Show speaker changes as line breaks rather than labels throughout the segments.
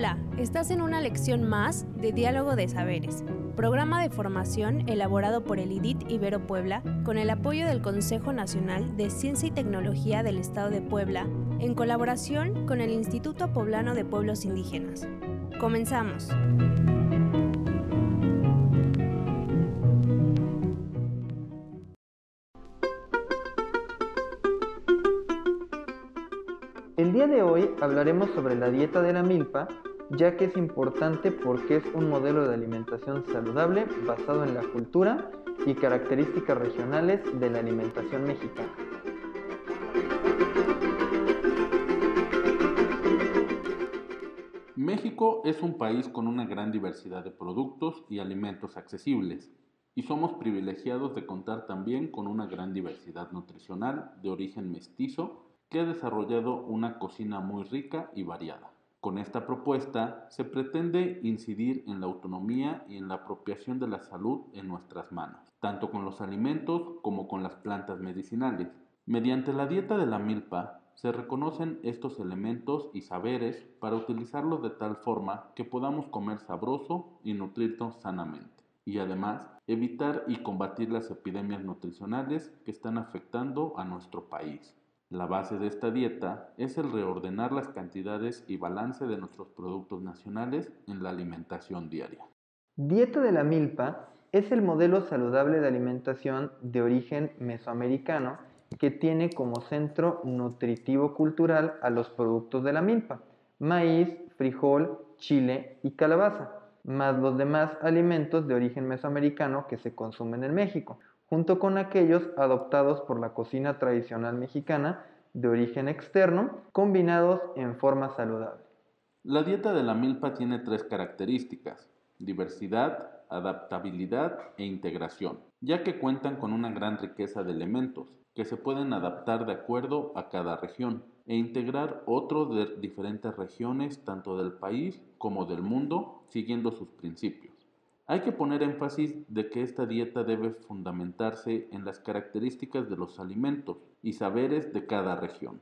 Hola, estás en una lección más de Diálogo de Saberes, programa de formación elaborado por el IDIT Ibero Puebla con el apoyo del Consejo Nacional de Ciencia y Tecnología del Estado de Puebla en colaboración con el Instituto Poblano de Pueblos Indígenas. Comenzamos.
El día de hoy hablaremos sobre la dieta de la milpa, ya que es importante porque es un modelo de alimentación saludable basado en la cultura y características regionales de la alimentación mexicana.
México es un país con una gran diversidad de productos y alimentos accesibles, y somos privilegiados de contar también con una gran diversidad nutricional de origen mestizo que ha desarrollado una cocina muy rica y variada. Con esta propuesta se pretende incidir en la autonomía y en la apropiación de la salud en nuestras manos, tanto con los alimentos como con las plantas medicinales. Mediante la dieta de la milpa se reconocen estos elementos y saberes para utilizarlos de tal forma que podamos comer sabroso y nutrirnos sanamente, y además evitar y combatir las epidemias nutricionales que están afectando a nuestro país. La base de esta dieta es el reordenar las cantidades y balance de nuestros productos nacionales en la alimentación diaria.
Dieta de la milpa es el modelo saludable de alimentación de origen mesoamericano que tiene como centro nutritivo cultural a los productos de la milpa, maíz, frijol, chile y calabaza, más los demás alimentos de origen mesoamericano que se consumen en México, junto con aquellos adoptados por la cocina tradicional mexicana de origen externo, combinados en forma saludable.
La dieta de la milpa tiene tres características, diversidad, adaptabilidad e integración, ya que cuentan con una gran riqueza de elementos que se pueden adaptar de acuerdo a cada región e integrar otros de diferentes regiones tanto del país como del mundo siguiendo sus principios. Hay que poner énfasis de que esta dieta debe fundamentarse en las características de los alimentos y saberes de cada región.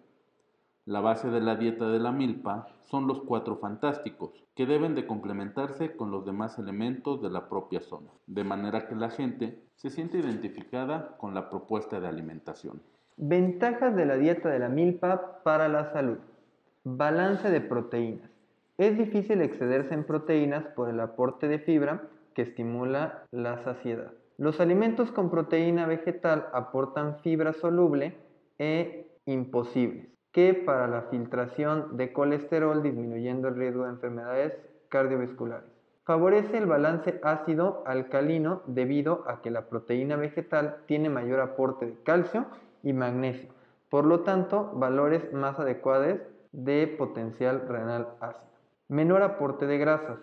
La base de la dieta de la milpa son los cuatro fantásticos, que deben de complementarse con los demás elementos de la propia zona, de manera que la gente se siente identificada con la propuesta de alimentación.
Ventajas de la dieta de la milpa para la salud. Balance de proteínas. Es difícil excederse en proteínas por el aporte de fibra que estimula la saciedad. Los alimentos con proteína vegetal aportan fibra soluble e imposibles, que para la filtración de colesterol disminuyendo el riesgo de enfermedades cardiovasculares. Favorece el balance ácido-alcalino debido a que la proteína vegetal tiene mayor aporte de calcio y magnesio, por lo tanto valores más adecuados de potencial renal ácido. Menor aporte de grasas,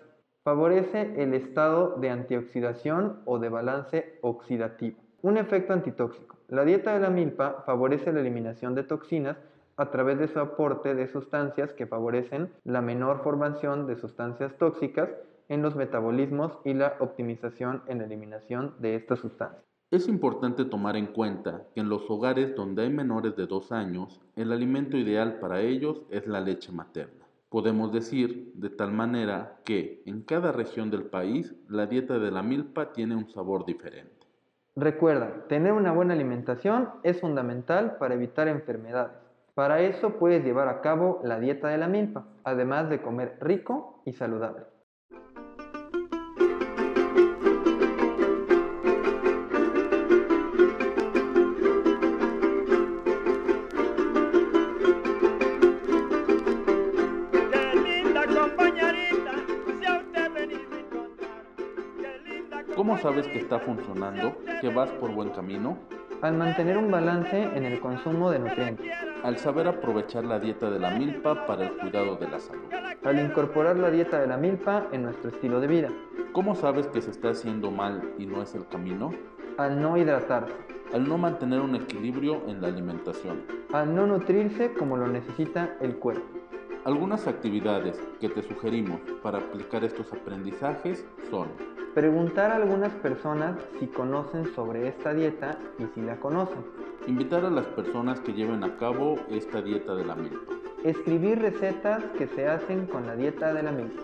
Favorece el estado de antioxidación o de balance oxidativo. Un efecto antitóxico. La dieta de la milpa favorece la eliminación de toxinas a través de su aporte de sustancias que favorecen la menor formación de sustancias tóxicas en los metabolismos y la optimización en la eliminación de estas sustancias.
Es importante tomar en cuenta que en los hogares donde hay menores de 2 años, el alimento ideal para ellos es la leche materna. Podemos decir de tal manera que en cada región del país la dieta de la milpa tiene un sabor diferente.
Recuerda, tener una buena alimentación es fundamental para evitar enfermedades. Para eso puedes llevar a cabo la dieta de la milpa, además de comer rico y saludable.
¿Cómo sabes que está funcionando, que vas por buen camino?
Al mantener un balance en el consumo de nutrientes.
Al saber aprovechar la dieta de la milpa para el cuidado de la salud.
Al incorporar la dieta de la milpa en nuestro estilo de vida.
¿Cómo sabes que se está haciendo mal y no es el camino?
Al no hidratarse.
Al no mantener un equilibrio en la alimentación.
Al no nutrirse como lo necesita el cuerpo.
Algunas actividades que te sugerimos para aplicar estos aprendizajes son
Preguntar a algunas personas si conocen sobre esta dieta y si la conocen.
Invitar a las personas que lleven a cabo esta dieta de la milpa.
Escribir recetas que se hacen con la dieta de la milpa.